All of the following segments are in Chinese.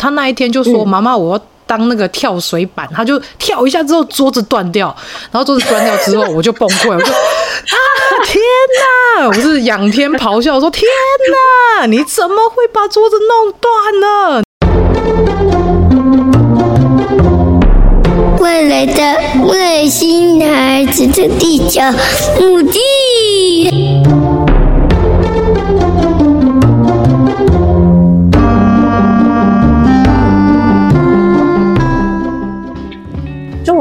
他那一天就说：“妈、嗯、妈，我要当那个跳水板。”他就跳一下之后，桌子断掉，然后桌子断掉之后，我就崩溃，我就啊天哪！我是仰天咆哮说：“天哪！你怎么会把桌子弄断呢？”未来的外星孩子的地球母地。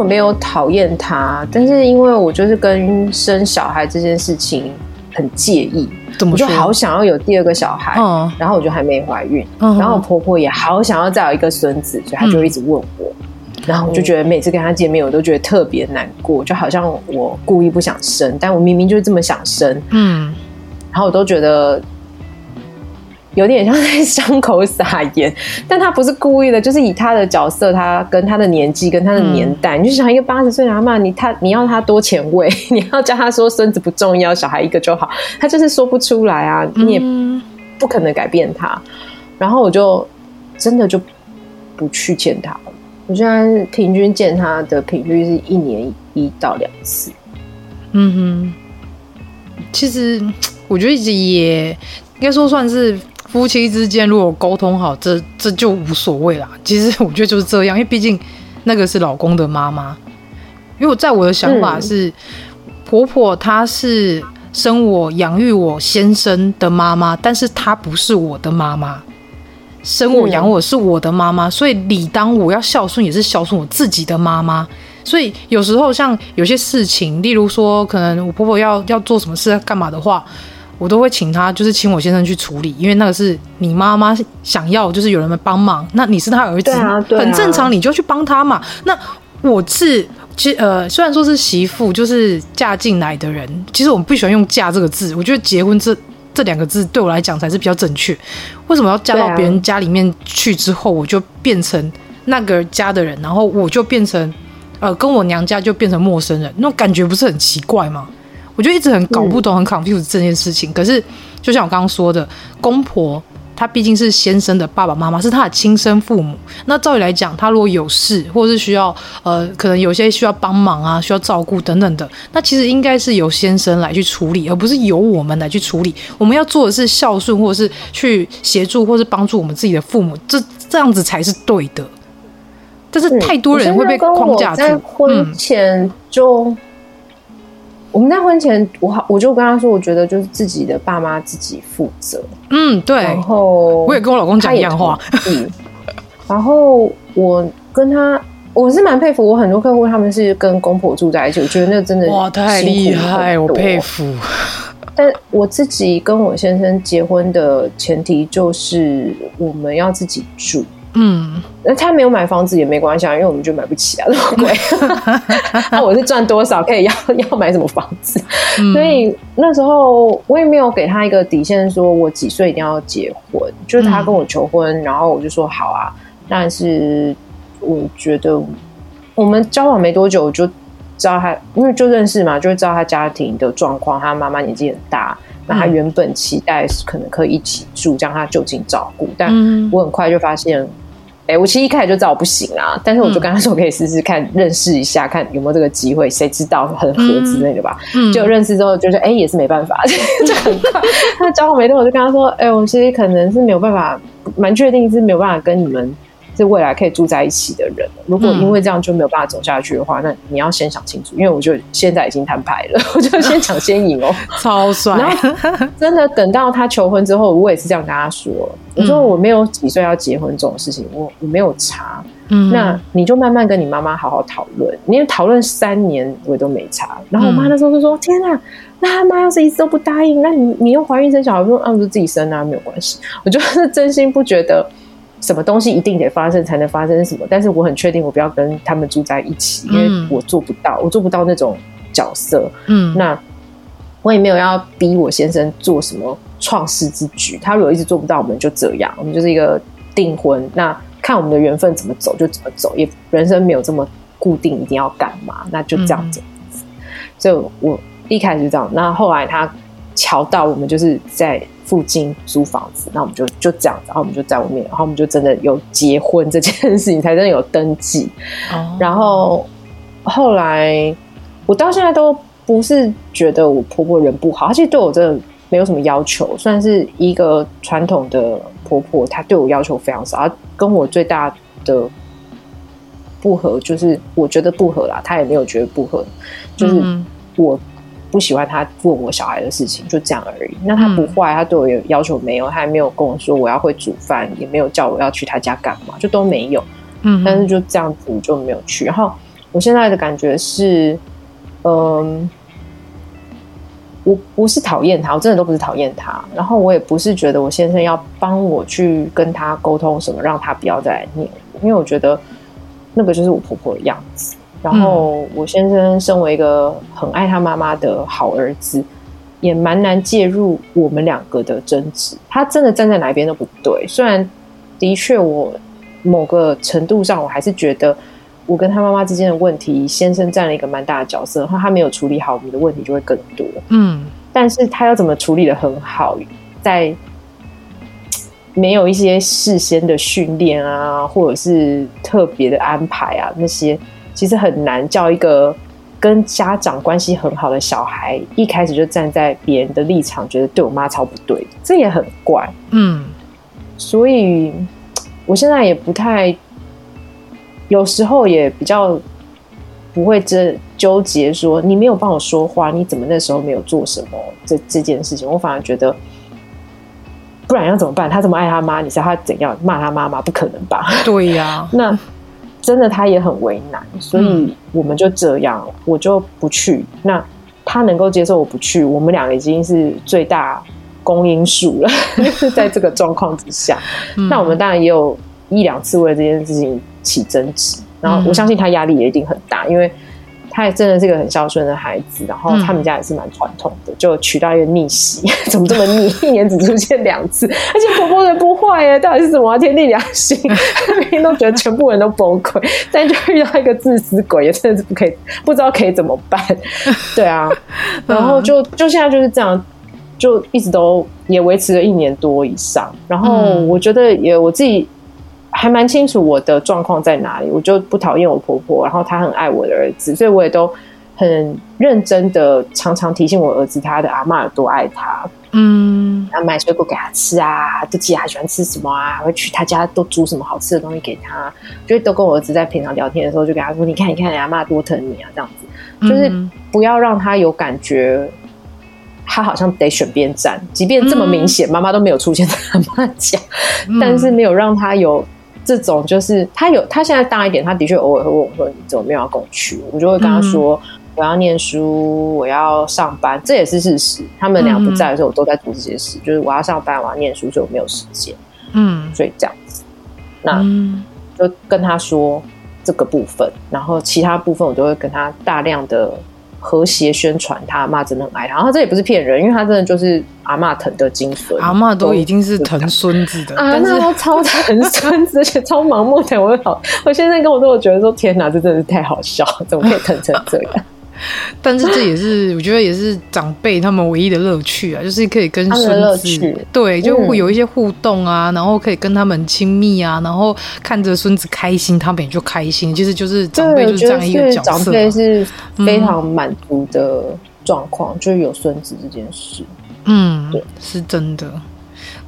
没有讨厌他，但是因为我就是跟生小孩这件事情很介意，我就好想要有第二个小孩，嗯、然后我就还没怀孕，嗯、然后我婆婆也好想要再有一个孙子，所以她就一直问我。嗯。然后我就觉得每次跟他见面，我都觉得特别难过，就好像我故意不想生，但我明明就是这么想生，嗯，然后我都觉得有点像在伤口撒盐，但他不是故意的，就是以他的角色，他跟他的年纪跟他的年代，嗯、你就想一个八十岁的阿妈，你他你要他多前卫，你要叫他说孙子不重要，小孩一个就好，他就是说不出来啊，你也不可能改变他，然后我就真的就不去见他了。我现在平均见他的频率是一年一到两次。嗯哼，其实我觉得也应该说算是夫妻之间，如果沟通好，这这就无所谓啦。其实我觉得就是这样，因为毕竟那个是老公的妈妈。因为我在我的想法是，嗯、婆婆她是生我养育我先生的妈妈，但是她不是我的妈妈。生我养我是我的妈妈，所以理当我要孝顺，也是孝顺我自己的妈妈。所以有时候像有些事情，例如说可能我婆婆要要做什么事干嘛的话，我都会请他，就是请我先生去处理，因为那个是你妈妈想要，就是有人们帮忙。那你是他儿子，啊啊，很正常，你就去帮他嘛。那我是其实呃，虽然说是媳妇，就是嫁进来的人，其实我们不喜欢用嫁这个字，我觉得结婚这。这两个字对我来讲才是比较正确。为什么要嫁到别人家里面去之后，我就变成那个家的人，然后我就变成呃，跟我娘家就变成陌生人，那种感觉不是很奇怪吗？我就一直很搞不懂，很 confused 这件事情。可是就像我刚刚说的，公婆。他毕竟是先生的爸爸妈妈，是他的亲生父母。那照理来讲，他如果有事，或者是需要呃，可能有些需要帮忙啊，需要照顾等等的，那其实应该是由先生来去处理，而不是由我们来去处理。我们要做的是孝顺，或者是去协助，或是帮助我们自己的父母，这这样子才是对的。但是太多人会被框架住。在婚前就。我们在婚前，我好，我就跟他说，我觉得就是自己的爸妈自己负责。嗯，对。然后我也跟我老公讲一样话。嗯。然后我跟他，我是蛮佩服，我很多客户他们是跟公婆住在一起，我觉得那真的哇太厉害，我佩服。但我自己跟我先生结婚的前提就是我们要自己住。嗯，那他没有买房子也没关系啊，因为我们就买不起啊，那么贵。那我是赚多少可以要 要买什么房子？嗯、所以那时候我也没有给他一个底线，说我几岁一定要结婚。就是他跟我求婚，嗯、然后我就说好啊。但是我觉得我们交往没多久，我就知道他，因为就认识嘛，就知道他家庭的状况。他妈妈年纪很大，那他原本期待可能可以一起住，将他就近照顾。但我很快就发现。哎、欸，我其实一开始就知道我不行啊，但是我就跟他说可以试试看，嗯、认识一下，看有没有这个机会，谁知道很合之类的吧。嗯，就认识之后就是，哎、欸，也是没办法，就很快。他交往没多久，我就跟他说，哎、欸，我其实可能是没有办法，蛮确定是没有办法跟你们。是未来可以住在一起的人，如果因为这样就没有办法走下去的话，嗯、那你要先想清楚。因为我就现在已经摊牌了，我就先抢先赢哦，超帅。然后真的等到他求婚之后，我也是这样跟他说：“我说我没有几岁要结婚这种事情，我我没有查。嗯，那你就慢慢跟你妈妈好好讨论。你讨论三年我都没查。然后我妈那时候就说：‘天哪，那他妈要是一直都不答应，那你你又怀孕生小孩，我说啊，我就自己生啊，没有关系。’我就是真心不觉得。”什么东西一定得发生才能发生什么？但是我很确定，我不要跟他们住在一起，因为我做不到，我做不到那种角色。嗯，那我也没有要逼我先生做什么创世之举。他如果一直做不到，我们就这样，我们就是一个订婚。那看我们的缘分怎么走就怎么走，也人生没有这么固定，一定要干嘛，那就这样子。嗯、所以我一开始就这样，那后来他瞧到我们就是在。附近租房子，那我们就就这样子，然后我们就在外面，然后我们就真的有结婚这件事情，才真的有登记。哦，然后后来我到现在都不是觉得我婆婆人不好，她其实对我真的没有什么要求，算是一个传统的婆婆，她对我要求非常少。她跟我最大的不合就是我觉得不合啦，她也没有觉得不合，就是我。不喜欢他问我小孩的事情，就这样而已。那他不坏，他对我有要求没有？他也没有跟我说我要会煮饭，也没有叫我要去他家干嘛，就都没有。嗯，但是就这样子就没有去。然后我现在的感觉是，嗯，我不是讨厌他，我真的都不是讨厌他。然后我也不是觉得我先生要帮我去跟他沟通什么，让他不要再来念，因为我觉得那个就是我婆婆的样子。然后我先生身为一个很爱他妈妈的好儿子，也蛮难介入我们两个的争执。他真的站在哪边都不对。虽然的确我某个程度上我还是觉得我跟他妈妈之间的问题，先生占了一个蛮大的角色。然后他没有处理好，我们的问题就会更多。嗯，但是他要怎么处理的很好，在没有一些事先的训练啊，或者是特别的安排啊那些。其实很难叫一个跟家长关系很好的小孩一开始就站在别人的立场，觉得对我妈超不对，这也很怪。嗯，所以我现在也不太，有时候也比较不会这纠结说你没有帮我说话，你怎么那时候没有做什么这这件事情，我反而觉得不然要怎么办？他这么爱他妈，你知道他怎样骂他妈妈？不可能吧？对呀，那。真的，他也很为难，所以我们就这样，嗯、我就不去。那他能够接受我不去，我们两个已经是最大公因数了。就 是在这个状况之下，嗯、那我们当然也有一两次为了这件事情起争执。然后我相信他压力也一定很大，因为。他也真的是一个很孝顺的孩子，然后他们家也是蛮传统的，嗯、就娶到一个逆袭，怎么这么逆？一年只出现两次，而且婆婆人不坏耶，到底是什么天地良心？每天都觉得全部人都崩溃，但就遇到一个自私鬼，也真的是不可以，不知道可以怎么办。对啊，然后就就现在就是这样，就一直都也维持了一年多以上。然后我觉得也我自己。还蛮清楚我的状况在哪里，我就不讨厌我婆婆，然后她很爱我的儿子，所以我也都很认真的常常提醒我儿子他的阿嬷有多爱他，嗯，然后买水果给他吃啊，自己还喜欢吃什么啊，会去他家都煮什么好吃的东西给他，就都跟我儿子在平常聊天的时候就跟他说，你看你看你阿妈多疼你啊，这样子，就是不要让他有感觉他好像得选边站，即便这么明显，妈妈都没有出现在阿妈家，但是没有让他有。这种就是他有，他现在大一点，他的确偶尔会问我说：“你怎么没有要跟我去？”我就会跟他说：“嗯、我要念书，我要上班。”这也是事实。他们俩不在的时候，我都在做这些事，嗯、就是我要上班，我要念书，所以我没有时间。嗯，所以这样子，那就跟他说这个部分，然后其他部分我就会跟他大量的。和谐宣传，他阿妈真的很爱他，然后这也不是骗人，因为他真的就是阿嬷疼的精髓。阿嬷都已经是疼孙子的，阿嬷都超疼孙子，而且超盲目的。我好，我现在跟我说，我觉得说天哪，这真的是太好笑，怎么可以疼成这样？但是这也是我觉得也是长辈他们唯一的乐趣啊，就是可以跟孙子对，就会有一些互动啊，嗯、然后可以跟他们亲密啊，然后看着孙子开心，他们也就开心。其实就是长辈就是这样一个角色，长辈是非常满足的状况，嗯、就是有孙子这件事。嗯，对，是真的。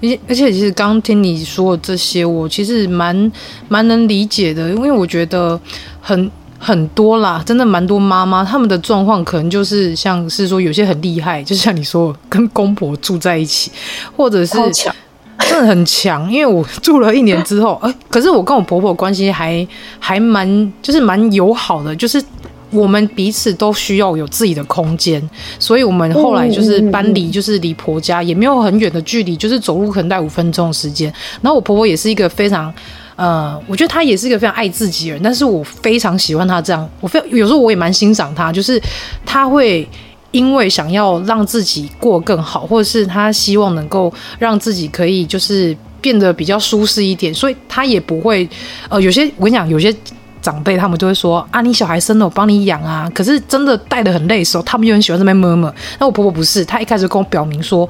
而且而且，其实刚刚听你说的这些，我其实蛮蛮能理解的，因为我觉得很。很多啦，真的蛮多妈妈，他们的状况可能就是像是说有些很厉害，就像你说跟公婆住在一起，或者是，真的很强。因为我住了一年之后，哎、欸，可是我跟我婆婆关系还还蛮就是蛮友好的，就是我们彼此都需要有自己的空间，所以我们后来就是搬离，就是离婆家也没有很远的距离，就是走路可能带五分钟的时间。然后我婆婆也是一个非常。呃，我觉得他也是一个非常爱自己的人，但是我非常喜欢他这样。我非有时候我也蛮欣赏他，就是他会因为想要让自己过更好，或者是他希望能够让自己可以就是变得比较舒适一点，所以他也不会呃，有些我跟你讲，有些长辈他们就会说啊，你小孩生了我帮你养啊，可是真的带得很累的时候，他们又很喜欢这边摸摸。那我婆婆不是，她一开始跟我表明说。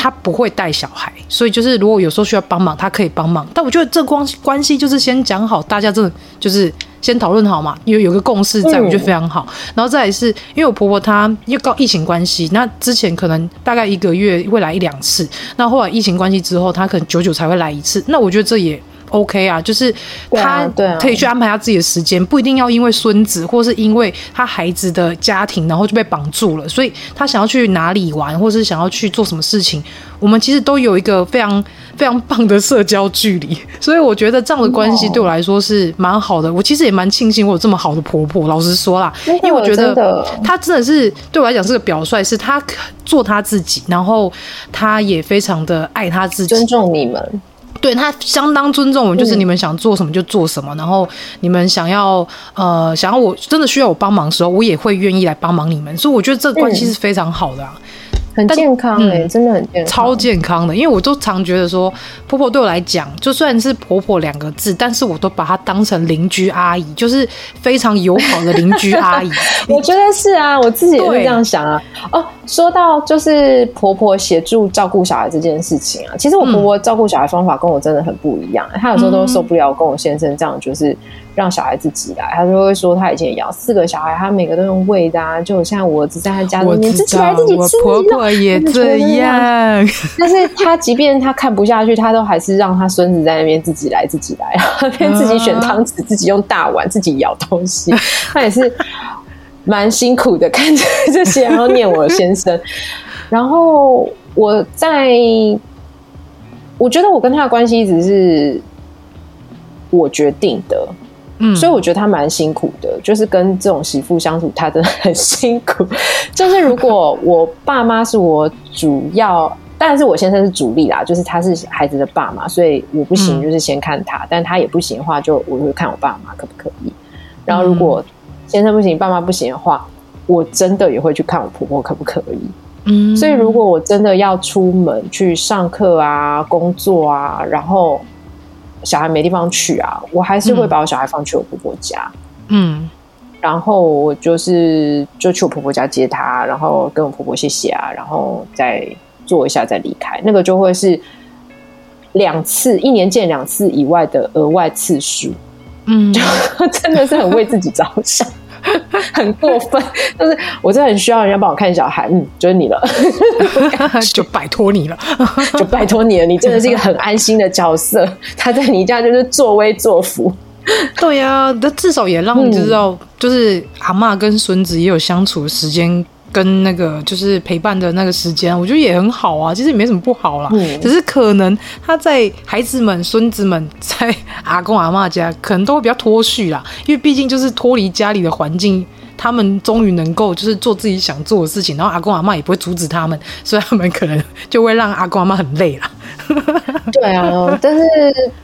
他不会带小孩，所以就是如果有时候需要帮忙，他可以帮忙。但我觉得这关关系就是先讲好，大家真的就是先讨论好嘛，有有个共识在，我觉得非常好。然后再来是因为我婆婆她又搞疫情关系，那之前可能大概一个月会来一两次，那后来疫情关系之后，她可能久久才会来一次。那我觉得这也。OK 啊，就是他可以去安排他自己的时间，不一定要因为孙子，或是因为他孩子的家庭，然后就被绑住了。所以他想要去哪里玩，或是想要去做什么事情，我们其实都有一个非常非常棒的社交距离。所以我觉得这样的关系对我来说是蛮好的。我其实也蛮庆幸我有这么好的婆婆。老实说啦，因为我觉得她真的是对我来讲是个表率，是她做她自己，然后她也非常的爱她自己，尊重你们。对，他相当尊重我们，就是你们想做什么就做什么，嗯、然后你们想要呃想要我真的需要我帮忙的时候，我也会愿意来帮忙你们，所以我觉得这个关系是非常好的啊。嗯很健康哎、欸，嗯、真的很健康，超健康的。因为我都常觉得说，婆婆对我来讲，就算是婆婆两个字，但是我都把她当成邻居阿姨，就是非常友好的邻居阿姨。我觉得是啊，我自己也是这样想啊。哦，说到就是婆婆协助照顾小孩这件事情啊，其实我婆婆照顾小孩方法跟我真的很不一样。她、嗯、有时候都受不了跟我先生这样，就是。让小孩自己来，他就会说他以前也养四个小孩，他每个都用喂的啊，就像我儿子在他家里面自己来自己吃。我婆婆也这样，但是他即便他看不下去，他都还是让他孙子在那边自己来自己来，边自己选汤匙，自己用大碗，自己舀东西。他也是蛮辛苦的，看着这些，然后念我先生。然后我在，我觉得我跟他的关系一直是我决定的。嗯，所以我觉得他蛮辛苦的，就是跟这种媳妇相处，他真的很辛苦。就是如果我爸妈是我主要，当然是我先生是主力啦，就是他是孩子的爸妈，所以我不行，就是先看他；嗯、但他也不行的话，就我会看我爸妈可不可以。然后如果先生不行，爸妈不行的话，我真的也会去看我婆婆可不可以。嗯，所以如果我真的要出门去上课啊、工作啊，然后。小孩没地方去啊，我还是会把我小孩放去我婆婆家，嗯，然后我就是就去我婆婆家接他，然后跟我婆婆谢谢啊，然后再坐一下再离开，那个就会是两次，一年见两次以外的额外次数，嗯，就 真的是很为自己着想。很过分，但是我真的很需要人家帮我看小孩，嗯，就是你了，就拜托你了，就拜托你了，你真的是一个很安心的角色，他在你家就是作威作福，对呀、啊，那至少也让你知道，就是阿妈跟孙子也有相处的时间。跟那个就是陪伴的那个时间，我觉得也很好啊，其实也没什么不好啦。嗯，只是可能他在孩子们、孙子们在阿公阿嬷家，可能都会比较脱序啦，因为毕竟就是脱离家里的环境，他们终于能够就是做自己想做的事情，然后阿公阿嬷也不会阻止他们，所以他们可能就会让阿公阿嬷很累啦。对啊，但是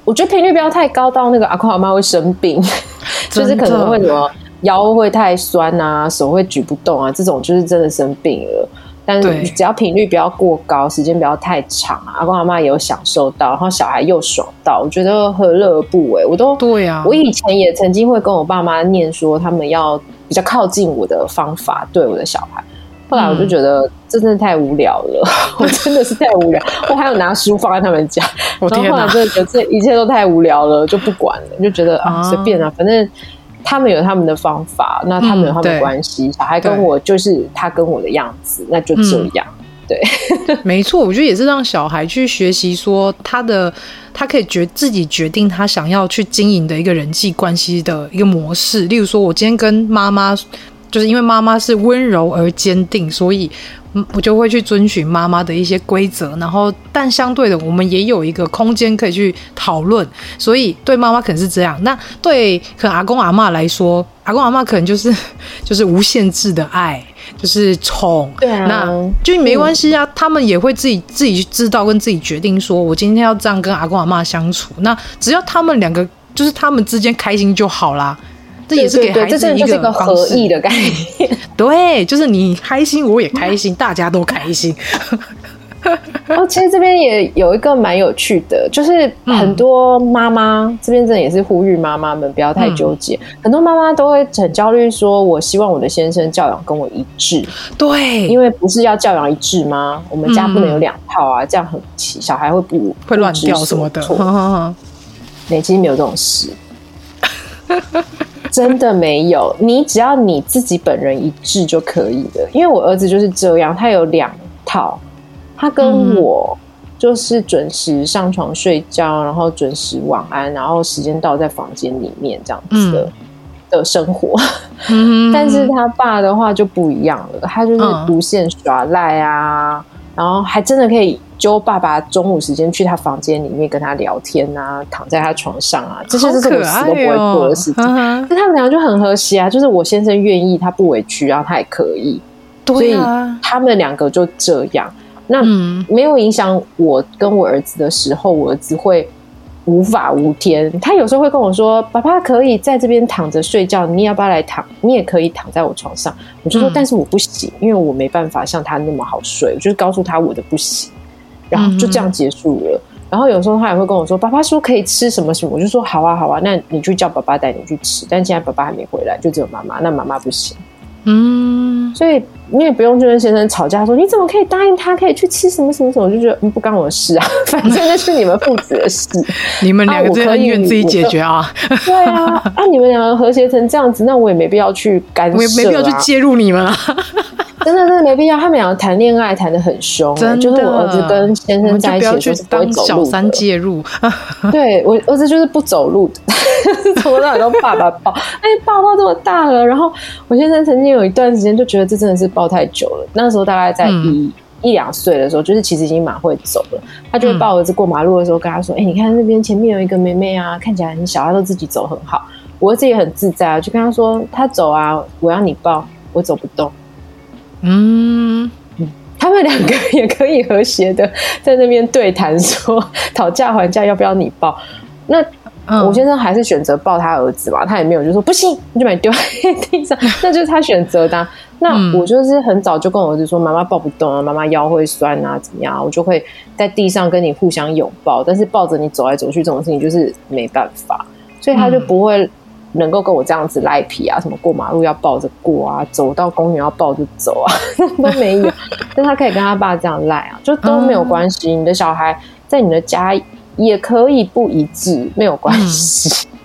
我觉得频率不要太高到那个阿公阿嬷会生病，就是可能会什么。腰会太酸啊，手会举不动啊，这种就是真的生病了。但是只要频率不要过高，时间不要太长啊，阿公阿妈也有享受到，然后小孩又爽到，我觉得何乐而不为？我都对啊，我以前也曾经会跟我爸妈念说，他们要比较靠近我的方法对我的小孩。后来我就觉得真的太无聊了，嗯、我真的是太无聊。我还有拿书放在他们家，我然后后来真的觉得这一切都太无聊了，就不管了，就觉得啊随便啊，反正。他们有他们的方法，那他们有他们的关系。嗯、小孩跟我就是他跟我的样子，那就这样。嗯、对，没错，我觉得也是让小孩去学习，说他的他可以决自己决定他想要去经营的一个人际关系的一个模式。例如说，我今天跟妈妈，就是因为妈妈是温柔而坚定，所以。我就会去遵循妈妈的一些规则，然后但相对的，我们也有一个空间可以去讨论。所以对妈妈可能是这样，那对可能阿公阿嬷来说，阿公阿嬷可能就是就是无限制的爱，就是宠。对啊，那就没关系啊，他们也会自己自己去知道跟自己决定，说我今天要这样跟阿公阿嬷相处。那只要他们两个就是他们之间开心就好啦。这也是给孩子一个，个合意的概念，对，就是你开心，我也开心，大家都开心。哦，其实这边也有一个蛮有趣的，就是很多妈妈、嗯、这边真的也是呼吁妈妈们不要太纠结。嗯、很多妈妈都会很焦虑，说我希望我的先生教养跟我一致。对，因为不是要教养一致吗？我们家不能有两套啊，嗯、这样很奇，小孩会不会乱掉什么的。没，其实没有这种事，真的没有。你只要你自己本人一致就可以了。因为我儿子就是这样，他有两套。他跟我就是准时上床睡觉，然后准时晚安，然后时间到在房间里面这样子的、嗯、的生活。嗯、但是他爸的话就不一样了，他就是无限耍赖啊，嗯、然后还真的可以揪爸爸中午时间去他房间里面跟他聊天啊，躺在他床上啊，这些是我死都不会做的事情。那、哦、他们两个就很和谐啊，就是我先生愿意，他不委屈，然后他也可以，所以他们两个就这样。那没有影响我跟我儿子的时候，我儿子会无法无天。他有时候会跟我说：“爸爸可以在这边躺着睡觉，你要不要来躺？你也可以躺在我床上。”我就说：“但是我不行，因为我没办法像他那么好睡。”我就是告诉他我的不行，然后就这样结束了。然后有时候他也会跟我说：“爸爸说可以吃什么什么。”我就说：“好啊，好啊，那你去叫爸爸带你去吃。”但现在爸爸还没回来，就只有妈妈。那妈妈不行。嗯，所以你也不用就跟先生吵架说，你怎么可以答应他可以去吃什么什么什么？我就觉得不干我的事啊，反正那是你们父子的事，你们两个恩怨自己解决啊。对啊，啊你们两个和谐成这样子，那我也没必要去干涉，啊，我也没必要去介入你们啊。真的真的没必要，他们两个谈恋爱谈的很凶，就是我儿子跟先生在一起就是不会走路，小三介入。对，我儿子就是不走路的，从头到尾都爸爸抱，哎，抱到这么大了。然后我先生曾经有一段时间就觉得这真的是抱太久了。那时候大概在一、嗯、一两岁的时候，就是其实已经蛮会走了。他就会抱儿子过马路的时候跟他说：“哎、嗯，你看那边前面有一个妹妹啊，看起来很小，她都自己走很好。”我儿子也很自在啊，就跟他说：“他走啊，我要你抱，我走不动。”嗯，他们两个也可以和谐的在那边对谈，说讨价还价，要不要你抱？那我先生还是选择抱他儿子嘛，他也没有就说不行，你就把你丢在地上，那就是他选择的啊。那我就是很早就跟我儿子说，妈妈抱不动啊，妈妈腰会酸啊，怎么样？我就会在地上跟你互相拥抱，但是抱着你走来走去这种事情就是没办法，所以他就不会。能够跟我这样子赖皮啊，什么过马路要抱着过啊，走到公园要抱着走啊，都没有。但他可以跟他爸这样赖啊，就都没有关系。嗯、你的小孩在你的家也可以不一致，没有关系。嗯、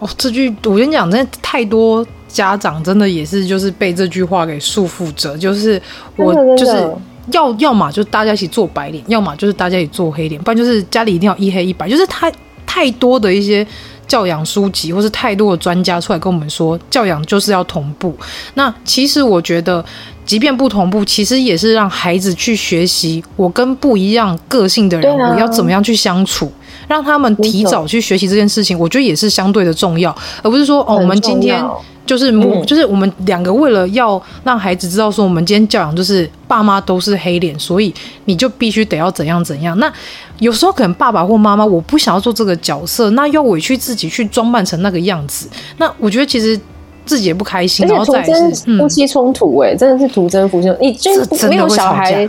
哦，这句我跟你讲，真的太多家长真的也是就是被这句话给束缚着，就是我就是要要么就大家一起做白脸，要么就是大家一起做黑脸，不然就是家里一定要一黑一白，就是太太多的一些。教养书籍，或是太多的专家出来跟我们说，教养就是要同步。那其实我觉得，即便不同步，其实也是让孩子去学习，我跟不一样个性的人，我要怎么样去相处，让他们提早去学习这件事情，我觉得也是相对的重要，而不是说哦，我们今天。就是，嗯、就是我们两个为了要让孩子知道说，我们今天教养就是爸妈都是黑脸，所以你就必须得要怎样怎样。那有时候可能爸爸或妈妈我不想要做这个角色，那要委屈自己去装扮成那个样子。那我觉得其实自己也不开心，然后再是夫妻冲突，哎，真的是徒增夫妻。你就是没有小孩，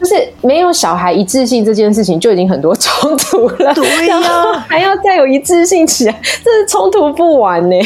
就是没有小孩一致性这件事情就已经很多冲突了。对呀、啊，还要再有一致性起来，这是冲突不完呢。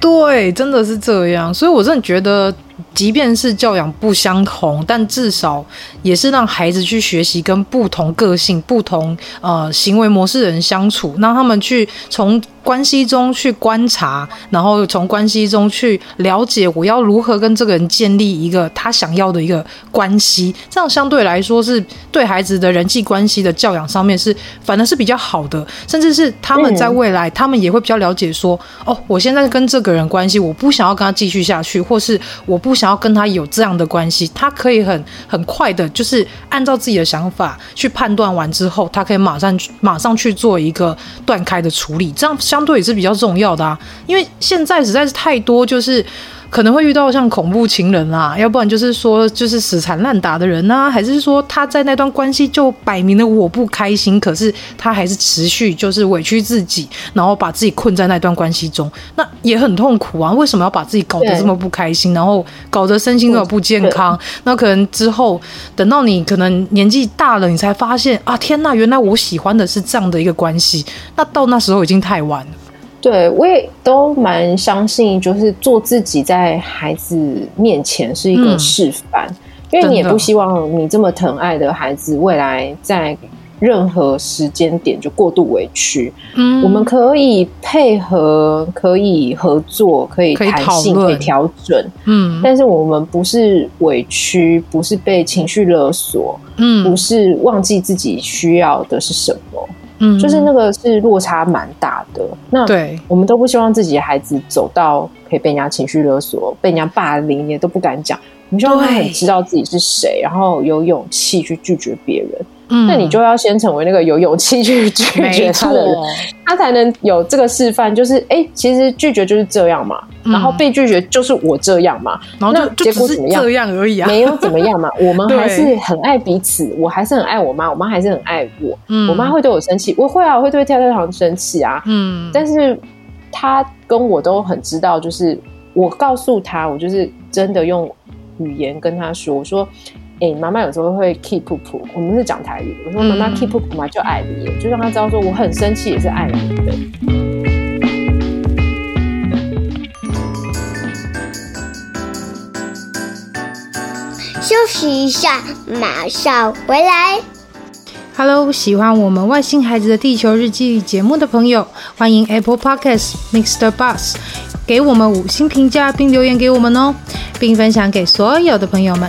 对，真的是这样，所以我真的觉得。即便是教养不相同，但至少也是让孩子去学习跟不同个性、不同呃行为模式的人相处，让他们去从关系中去观察，然后从关系中去了解我要如何跟这个人建立一个他想要的一个关系。这样相对来说是对孩子的人际关系的教养上面是反而是比较好的，甚至是他们在未来，他们也会比较了解说，哦，我现在跟这个人关系，我不想要跟他继续下去，或是我不。想要跟他有这样的关系，他可以很很快的，就是按照自己的想法去判断完之后，他可以马上马上去做一个断开的处理，这样相对也是比较重要的啊。因为现在实在是太多，就是可能会遇到像恐怖情人啊，要不然就是说就是死缠烂打的人啊，还是说他在那段关系就摆明了我不开心，可是他还是持续就是委屈自己，然后把自己困在那段关系中，那也很痛苦啊。为什么要把自己搞得这么不开心，然后搞得身心都不健康？那可能之后等到你可能年纪大了，你才发现啊，天呐，原来我喜欢的是这样的一个关系。那到那时候已经太晚了。对，我也都蛮相信，就是做自己在孩子面前是一个示范，嗯、因为你也不希望你这么疼爱的孩子未来在任何时间点就过度委屈。嗯，我们可以配合，可以合作，可以弹性，可以调整。嗯，但是我们不是委屈，不是被情绪勒索，嗯，不是忘记自己需要的是什么。嗯，就是那个是落差蛮大的。那对，我们都不希望自己的孩子走到可以被人家情绪勒索、被人家霸凌，也都不敢讲。我们希望他很知道自己是谁，然后有勇气去拒绝别人。嗯，那你就要先成为那个有勇气去拒绝他的人，他才能有这个示范。就是，哎、欸，其实拒绝就是这样嘛，嗯、然后被拒绝就是我这样嘛，然后就结果怎么样？这样而已啊，没有怎么样嘛。我们还是很爱彼此，我还是很爱我妈，我妈还是很爱我。嗯，我妈会对我生气，我会啊，我会对跳跳糖生气啊。嗯，但是他跟我都很知道，就是我告诉他，我就是真的用语言跟他说，我说。哎，妈妈、欸、有时候会 keep 噗噗，我们是讲台语。我说妈妈 keep 噗噗嘛，就爱你，就让他知道说我很生气也是爱你的。休息一下，马上回来。Hello，喜欢我们外星孩子的地球日记节目的朋友，欢迎 Apple Podcast Mr. Bus 给我们五星评价并留言给我们哦，并分享给所有的朋友们。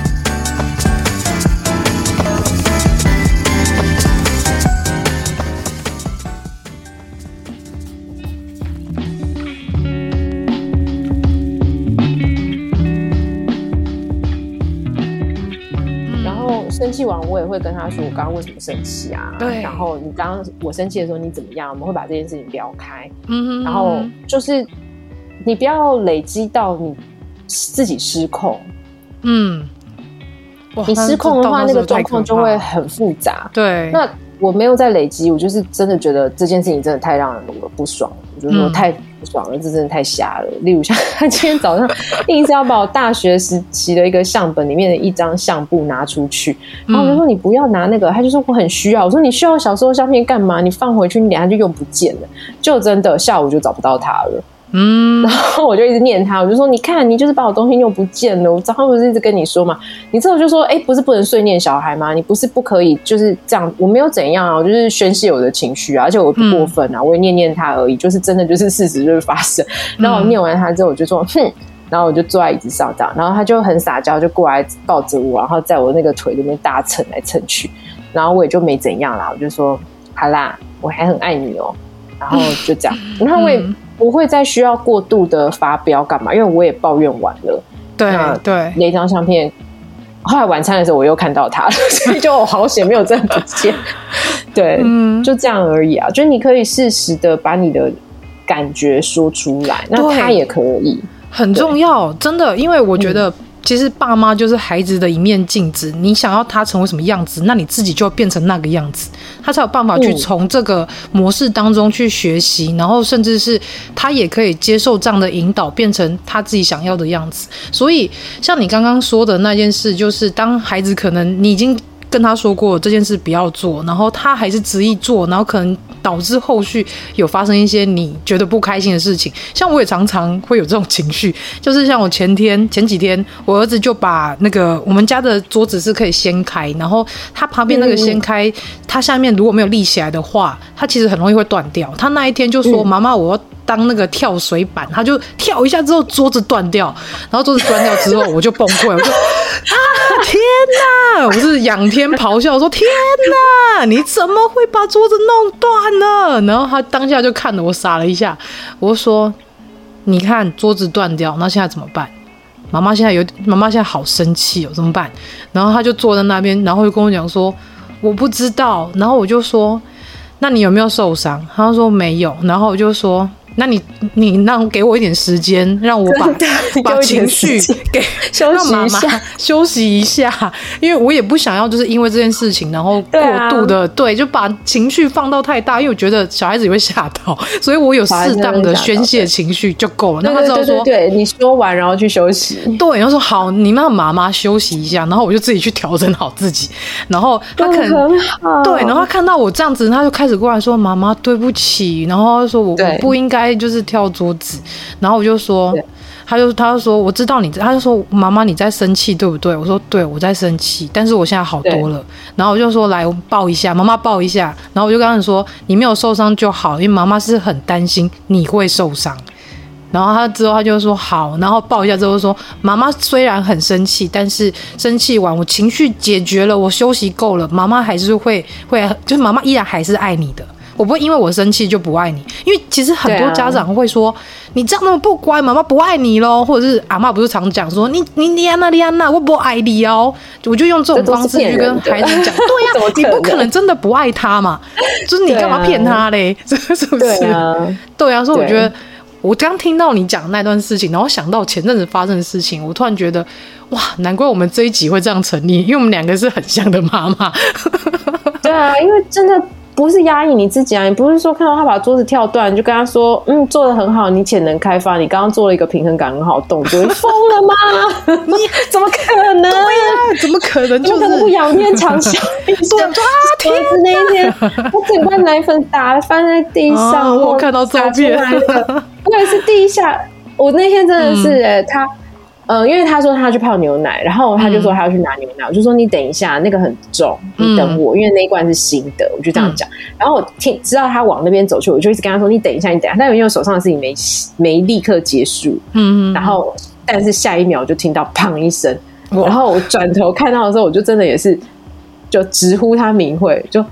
也会跟他说我刚刚为什么生气啊？对。然后你刚刚我生气的时候你怎么样？我们会把这件事情聊开。然后就是你不要累积到你自己失控。嗯。你失控的话，那个状况就会很复杂。对。那我没有在累积，我就是真的觉得这件事情真的太让人不爽。我就是说太不爽了，嗯、这真的太瞎了。例如像他今天早上硬是要把我大学时期的一个相本里面的一张相簿拿出去，然后我就说你不要拿那个，他就说我很需要。我说你需要小时候相片干嘛？你放回去，你等下就用不见了。就真的下午就找不到他了。嗯，然后我就一直念他，我就说：“你看，你就是把我东西弄不见了。我早上不是一直跟你说嘛？你之后就说，哎，不是不能碎念小孩吗？你不是不可以就是这样？我没有怎样啊，我就是宣泄我的情绪啊，而且我不过分啊，嗯、我也念念他而已，就是真的就是事实就是发生。然后我念完他之后，我就说，哼，然后我就坐在椅子上这样，然后他就很撒娇，就过来抱着我，然后在我那个腿里面大蹭来蹭去，然后我也就没怎样啦，我就说，好啦，我还很爱你哦，然后就这样，然后我也。不会再需要过度的发飙干嘛？因为我也抱怨完了。对对，那张相片，后来晚餐的时候我又看到他了，所以就好险没有真的不见。对，嗯，就这样而已啊。就是你可以适时的把你的感觉说出来，那他也可以，很重要，真的，因为我觉得。其实爸妈就是孩子的一面镜子，你想要他成为什么样子，那你自己就变成那个样子，他才有办法去从这个模式当中去学习，然后甚至是他也可以接受这样的引导，变成他自己想要的样子。所以，像你刚刚说的那件事，就是当孩子可能你已经。跟他说过这件事不要做，然后他还是执意做，然后可能导致后续有发生一些你觉得不开心的事情。像我也常常会有这种情绪，就是像我前天前几天，我儿子就把那个我们家的桌子是可以掀开，然后他旁边那个掀开，它下面如果没有立起来的话，它其实很容易会断掉。他那一天就说：“妈妈，我要当那个跳水板。”他就跳一下之后桌子断掉，然后桌子断掉之后我就崩溃，我就 啊天哪！我是仰天咆哮说：“天哪！你怎么会把桌子弄断了？”然后他当下就看了我傻了一下。我说：“你看桌子断掉，那现在怎么办？妈妈现在有，妈妈现在好生气哦，怎么办？”然后他就坐在那边，然后就跟我讲说：“我不知道。”然后我就说：“那你有没有受伤？”他说：“没有。”然后我就说。那你你让给我一点时间，让我把 把情绪给 让妈妈休息一下，因为我也不想要就是因为这件事情，然后过度的对，就把情绪放到太大，因为我觉得小孩子也会吓到，所以我有适当的宣泄情绪就够了。那他知道说，对你说完然后去休息，对，然后说好，你让妈妈休息一下，然后我就自己去调整好自己，然后他可能对，然后他看到我这样子，他就开始过来说妈妈对不起，然后他说我我不应该。就是跳桌子，然后我就说，他就他就说，我知道你，他就说妈妈你在生气对不对？我说对，我在生气，但是我现在好多了。然后我就说来我抱一下，妈妈抱一下。然后我就跟他说，你没有受伤就好，因为妈妈是很担心你会受伤。然后他之后他就说好，然后抱一下之后说，妈妈虽然很生气，但是生气完我情绪解决了，我休息够了，妈妈还是会会，就是妈妈依然还是爱你的。我不会因为我生气就不爱你，因为其实很多家长会说、啊、你这样那么不乖，妈妈不爱你喽，或者是阿嬷不是常讲说你你你安娜你安娜我不爱你哦，我就用这种方式去跟孩子讲，对呀、啊，你不可能真的不爱他嘛，就是你干嘛骗他嘞？这 是不是？对啊，对啊，所以我觉得我刚听到你讲那段事情，然后想到前阵子发生的事情，我突然觉得哇，难怪我们这一集会这样成立，因为我们两个是很像的妈妈。对啊，因为真的。不是压抑你自己啊！你不是说看到他把桌子跳断，你就跟他说：“嗯，做的很好，你潜能开发，你刚刚做了一个平衡感很好动作。”你疯了吗？你 怎么可能？对呀、啊，怎么可能？就是、可能不仰面长啸一下。啊天！那一天，我整罐奶粉打翻在地上，我看到照片了。我也是第一下，我那天真的是哎、欸，他。嗯，因为他说他要去泡牛奶，然后他就说他要去拿牛奶，嗯、我就说你等一下，那个很重，你等我，嗯、因为那一罐是新的，我就这样讲。嗯、然后我听知道他往那边走去，我就一直跟他说你等一下，你等一下。但因为手上的事情没没立刻结束，嗯，然后但是下一秒就听到砰一声，然后我转头看到的时候，我就真的也是就直呼他名讳，就。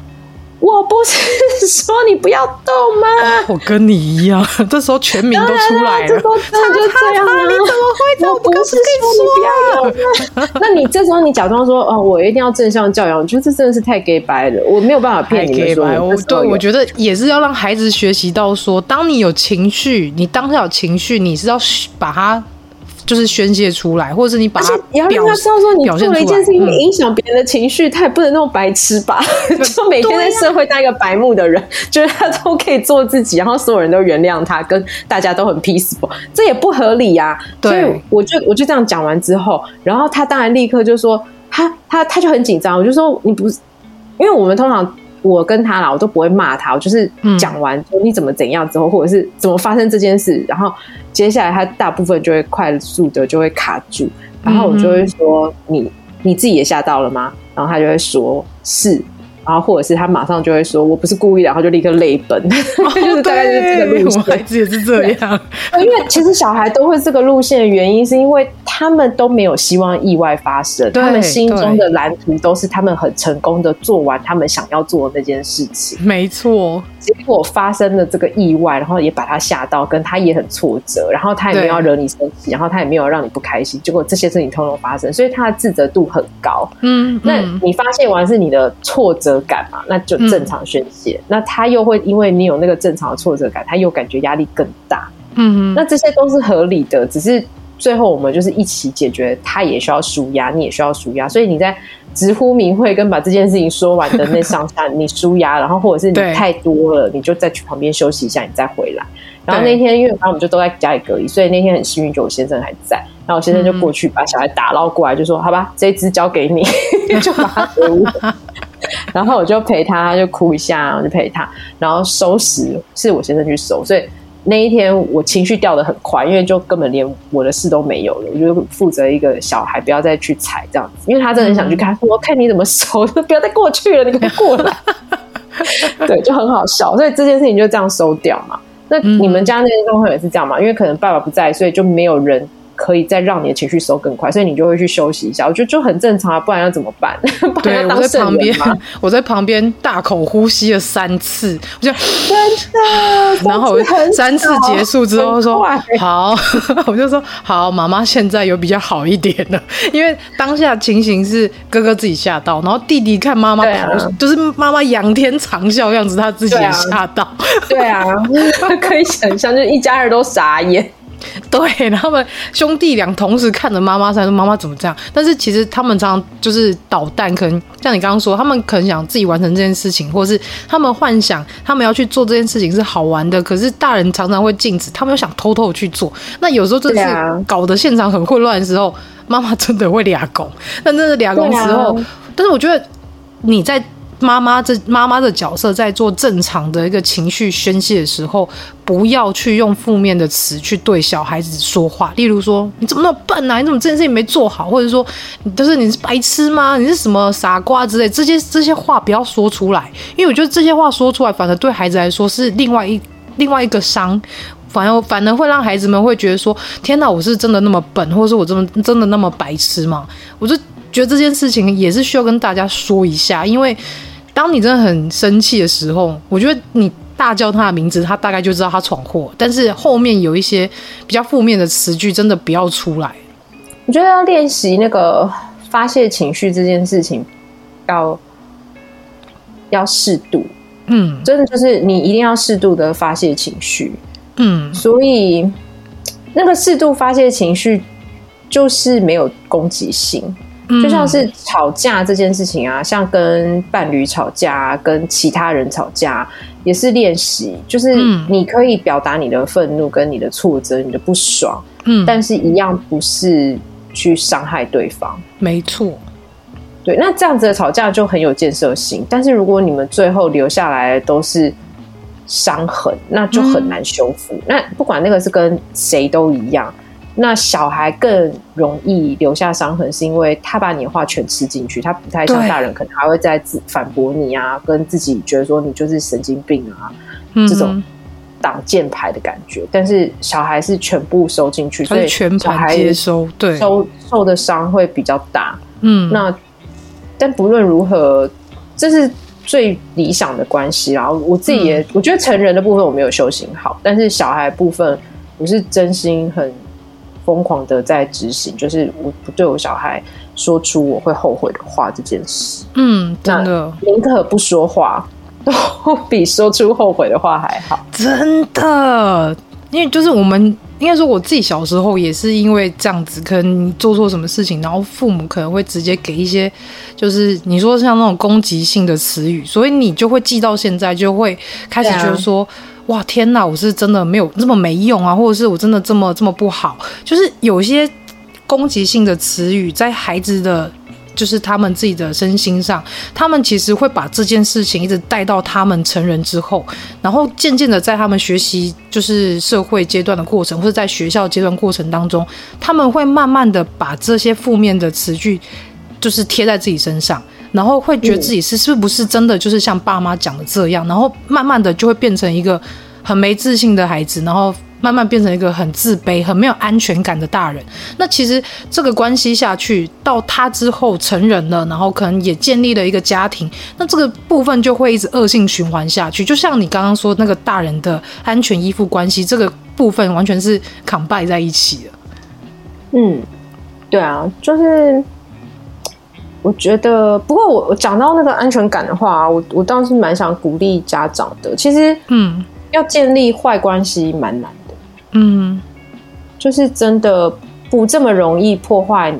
我不是说你不要动吗？我跟你一样，这时候全民都出来了。这时候真的就这样吗？你怎么会？我不是说你不要动。那你这时候你假装说哦，我一定要正向教养，我觉得这真的是太 gay 白了。我没有办法骗你们说。我对，我觉得也是要让孩子学习到说，当你有情绪，你当下有情绪，你是要把它。就是宣泄出来，或者是你把他，你要让他知道说，你做了一件事情影响别人的情绪，嗯、他也不能那么白痴吧？就每天在社会当一个白目的人，觉得、啊、他都可以做自己，然后所有人都原谅他，跟大家都很 peaceful，这也不合理呀、所以我就我就这样讲完之后，然后他当然立刻就说，他他他就很紧张，我就说你不是，因为我们通常。我跟他啦，我都不会骂他，我就是讲完说你怎么怎样之后，或者是怎么发生这件事，然后接下来他大部分就会快速的就会卡住，然后我就会说你你自己也吓到了吗？然后他就会说是。然后或者是他马上就会说，我不是故意，然后就立刻泪奔，哦、就是大概是这个路线。孩子也是这样，因为其实小孩都会这个路线的原因，是因为他们都没有希望意外发生，他们心中的蓝图都是他们很成功的做完他们想要做的那件事情。没错。结果发生了这个意外，然后也把他吓到，跟他也很挫折，然后他也没有要惹你生气，然后他也没有让你不开心，结果这些事情通通发生，所以他的自责度很高。嗯，嗯，那你发现完是你的挫折感嘛？那就正常宣泄。嗯、那他又会因为你有那个正常的挫折感，他又感觉压力更大。嗯，那这些都是合理的，只是最后我们就是一起解决，他也需要舒压，你也需要舒压，所以你在。直呼名讳跟把这件事情说完的那上下，你舒压，然后或者是你太多了，你就再去旁边休息一下，你再回来。然后那天因为反正我们就都在家里隔离，所以那天很幸运，就我先生还在。然后我先生就过去把小孩打捞过来，就说：“好吧，这一只交给你。”就把他给我。然后我就陪他，他就哭一下，然后就陪他，然后收拾是我先生去收，所以。那一天我情绪掉的很快，因为就根本连我的事都没有了，我就负责一个小孩，不要再去踩这样子，因为他真的很想去看，我看你怎么收，不要再过去了，你快过来，对，就很好笑，所以这件事情就这样收掉嘛。那你们家那些状况也是这样嘛？因为可能爸爸不在，所以就没有人可以再让你的情绪收更快，所以你就会去休息一下。我觉得就很正常啊，不然要怎么办？对，我在旁边，我在旁边大口呼吸了三次，我就真的，然后我三次结束之后说好，我就说好，妈妈现在有比较好一点了，因为当下情形是哥哥自己吓到，然后弟弟看妈妈跑，啊、就是妈妈仰天长啸样子，他自己也吓到，对啊，对啊可以想象，就是一家人都傻眼。对，他们兄弟俩同时看着妈妈，说：“妈妈怎么这样？”但是其实他们常常就是捣蛋，可能像你刚刚说，他们可能想自己完成这件事情，或者是他们幻想他们要去做这件事情是好玩的。可是大人常常会禁止，他们又想偷偷去做。那有时候真的是搞得现场很混乱的时候，妈妈真的会俩拱。但真的俩拱时候，但是我觉得你在。妈妈这妈妈的角色在做正常的一个情绪宣泄的时候，不要去用负面的词去对小孩子说话。例如说：“你怎么那么笨啊？你怎么这件事情没做好？”或者说你：“就是你是白痴吗？你是什么傻瓜之类？”这些这些话不要说出来，因为我觉得这些话说出来，反而对孩子来说是另外一另外一个伤，反而反而会让孩子们会觉得说：“天哪，我是真的那么笨，或者是我真的真的那么白痴吗？”我就觉得这件事情也是需要跟大家说一下，因为。当你真的很生气的时候，我觉得你大叫他的名字，他大概就知道他闯祸。但是后面有一些比较负面的词句，真的不要出来。我觉得要练习那个发泄情绪这件事情，要要适度。嗯，真的就是你一定要适度的发泄情绪。嗯，所以那个适度发泄情绪，就是没有攻击性。就像是吵架这件事情啊，像跟伴侣吵架，跟其他人吵架，也是练习。就是你可以表达你的愤怒、跟你的挫折、你的不爽，嗯，但是一样不是去伤害对方。没错，对。那这样子的吵架就很有建设性。但是如果你们最后留下来的都是伤痕，那就很难修复。嗯。那不管那个是跟谁都一样。那小孩更容易留下伤痕，是因为他把你的话全吃进去，他不太像大人，可能还会再自反驳你啊，跟自己觉得说你就是神经病啊，嗯、这种挡箭牌的感觉。但是小孩是全部收进去，所以全盘接收，对，收受的伤会比较大。嗯，那但不论如何，这是最理想的关系。然后我自己也、嗯、我觉得成人的部分我没有修行好，但是小孩部分我是真心很。疯狂的在执行，就是我不对我小孩说出我会后悔的话这件事。嗯，真的，宁可不说话，都比说出后悔的话还好。真的，因为就是我们应该说，我自己小时候也是因为这样子，可能你做错什么事情，然后父母可能会直接给一些，就是你说像那种攻击性的词语，所以你就会记到现在，就会开始觉得说。哇天哪！我是真的没有这么没用啊，或者是我真的这么这么不好？就是有些攻击性的词语在孩子的，就是他们自己的身心上，他们其实会把这件事情一直带到他们成人之后，然后渐渐的在他们学习就是社会阶段的过程，或者在学校阶段过程当中，他们会慢慢的把这些负面的词句，就是贴在自己身上。然后会觉得自己是是不是真的就是像爸妈讲的这样，然后慢慢的就会变成一个很没自信的孩子，然后慢慢变成一个很自卑、很没有安全感的大人。那其实这个关系下去，到他之后成人了，然后可能也建立了一个家庭，那这个部分就会一直恶性循环下去。就像你刚刚说那个大人的安全依附关系，这个部分完全是 combine 在一起的。嗯，对啊，就是。我觉得，不过我我讲到那个安全感的话，我我倒是蛮想鼓励家长的。其实，嗯，要建立坏关系蛮难的，嗯，就是真的不这么容易破坏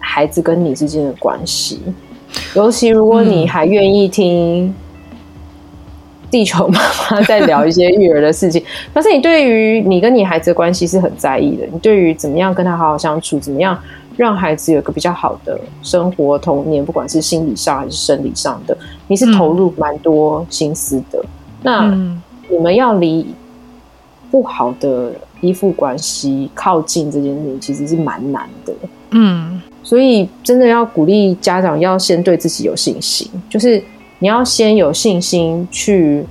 孩子跟你之间的关系。尤其如果你还愿意听地球妈妈在聊一些育儿的事情，但是你对于你跟你孩子的关系是很在意的，你对于怎么样跟他好好相处，怎么样。让孩子有个比较好的生活童年，不管是心理上还是生理上的，你是投入蛮多心思的。嗯、那你们要离不好的依附关系靠近这件事情，其实是蛮难的。嗯，所以真的要鼓励家长要先对自己有信心，就是你要先有信心去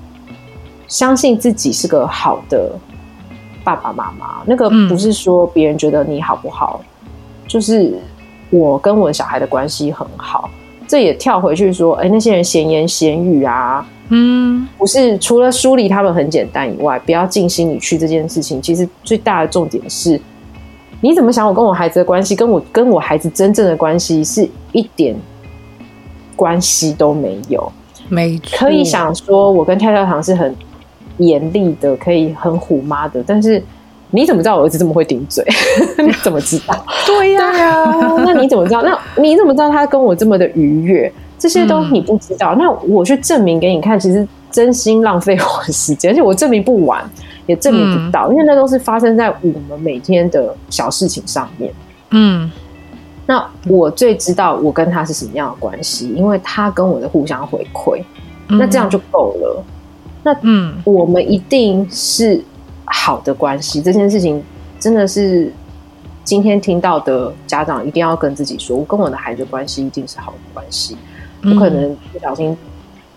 相信自己是个好的爸爸妈妈，那个不是说别人觉得你好不好，嗯、就是我跟我的小孩的关系很好。这也跳回去说，哎，那些人闲言闲语啊，嗯，不是除了梳理他们很简单以外，不要进心里去这件事情，其实最大的重点是，你怎么想？我跟我孩子的关系，跟我跟我孩子真正的关系是一点关系都没有。没错，可以想说，我跟跳跳糖是很严厉的，可以很虎妈的，但是你怎么知道我儿子这么会顶嘴？你怎么知道？对呀、啊，那你怎么知道？那你怎么知道他跟我这么的愉悦？这些都你不知道。嗯、那我去证明给你看，其实真心浪费我的时间，而且我证明不完，也证明不到，嗯、因为那都是发生在我们每天的小事情上面。嗯。那我最知道我跟他是什么样的关系，因为他跟我的互相回馈，那这样就够了。那嗯，我们一定是好的关系。这件事情真的是今天听到的家长一定要跟自己说：我跟我的孩子关系一定是好的关系，不可能不小心，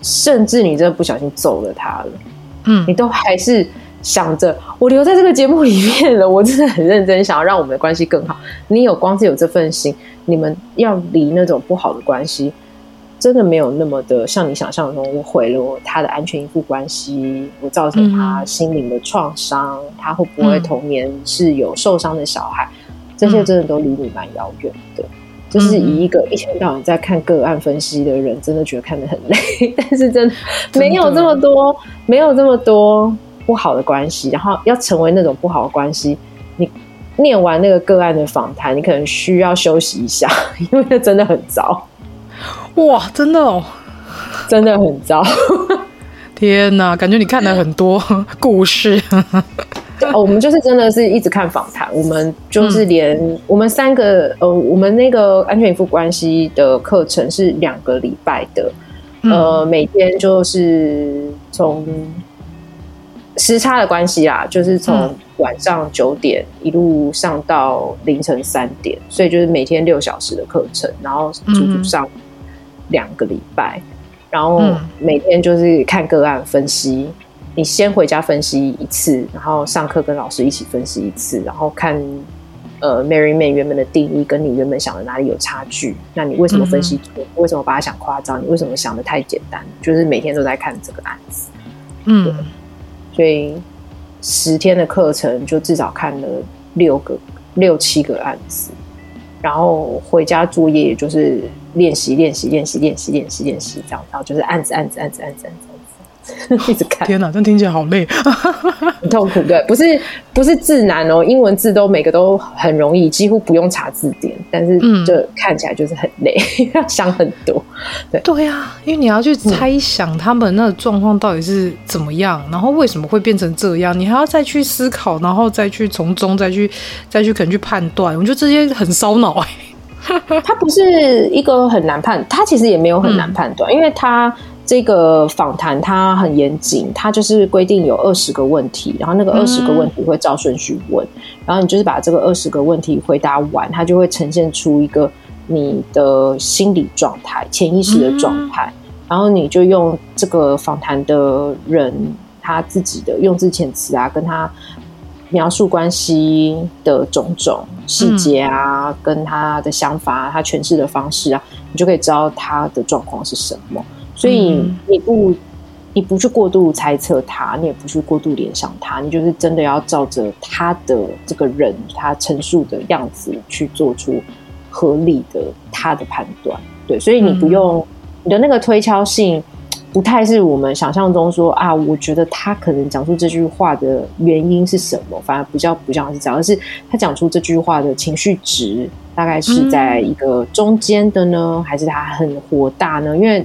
甚至你真的不小心揍了他了，嗯，你都还是。想着我留在这个节目里面了，我真的很认真，想要让我们的关系更好。你有光是有这份心，你们要离那种不好的关系，真的没有那么的像你想象中，我毁了我他的安全依附关系，我造成他心灵的创伤，嗯、他会不会童年是有受伤的小孩？嗯、这些真的都离你蛮遥远的。就是以一个一天到晚在看个案分析的人，真的觉得看得很累，但是真的没有这么多，没有这么多。不好的关系，然后要成为那种不好的关系，你念完那个个案的访谈，你可能需要休息一下，因为那真的很糟。哇，真的哦，真的很糟。天哪，感觉你看了很多 故事。我们就是真的是一直看访谈，我们就是连、嗯、我们三个呃，我们那个安全依附关系的课程是两个礼拜的，嗯、呃，每天就是从。时差的关系啦，就是从晚上九点一路上到凌晨三点，嗯、所以就是每天六小时的课程，然后足足上两个礼拜，然后每天就是看个案分析。你先回家分析一次，然后上课跟老师一起分析一次，然后看呃 Mary Man 原本的定义跟你原本想的哪里有差距，那你为什么分析错？为什么把它想夸张？你为什么想的太简单？就是每天都在看这个案子，嗯。所以十天的课程就至少看了六个、六七个案子，然后回家作业就是练习、练习、练习、练习、练习、练习这样，然后就是案子、案子、案子、案子、案子。一直看，天哪，这听起来好累，很 痛苦。对，不是不是字难哦，英文字都每个都很容易，几乎不用查字典，但是就看起来就是很累，要 想很多。对对啊，因为你要去猜想他们那个状况到底是怎么样，然后为什么会变成这样，你还要再去思考，然后再去从中再去再去可能去判断。我觉得这些很烧脑哎。它不是一个很难判，它其实也没有很难判断，嗯、因为它。这个访谈它很严谨，它就是规定有二十个问题，然后那个二十个问题会照顺序问，嗯、然后你就是把这个二十个问题回答完，它就会呈现出一个你的心理状态、潜意识的状态，嗯、然后你就用这个访谈的人他自己的用字遣词啊，跟他描述关系的种种细节啊，嗯、跟他的想法、他诠释的方式啊，你就可以知道他的状况是什么。所以你不，你不去过度猜测他，你也不去过度联想他，你就是真的要照着他的这个人他陈述的样子去做出合理的他的判断。对，所以你不用、嗯、你的那个推敲性，不太是我们想象中说啊，我觉得他可能讲出这句话的原因是什么，反而比较不像是这样，而是他讲出这句话的情绪值大概是在一个中间的呢，嗯、还是他很火大呢？因为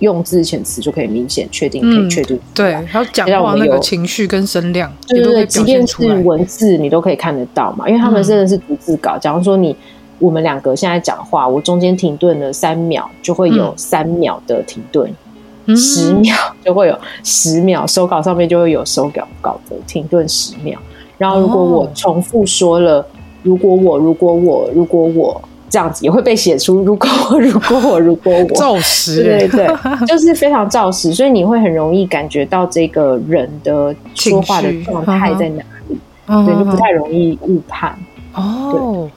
用字遣词就可以明显确定，可以确定、嗯、对，还有讲话那个情绪跟声量，对对对，即便是文字你都可以看得到嘛，因为他们真的是逐字稿。嗯、假如说你我们两个现在讲话，我中间停顿了三秒，就会有三秒的停顿；嗯、十秒就会有十秒，手稿上面就会有手稿稿的停顿十秒。然后如果我重复说了，哦、如果我，如果我，如果我。这样子也会被写出，如果我，如果我，如果我，照实，对对对，就是非常照实，所以你会很容易感觉到这个人的说话的状态在哪里。嗯，对，就不太容易误判。哦，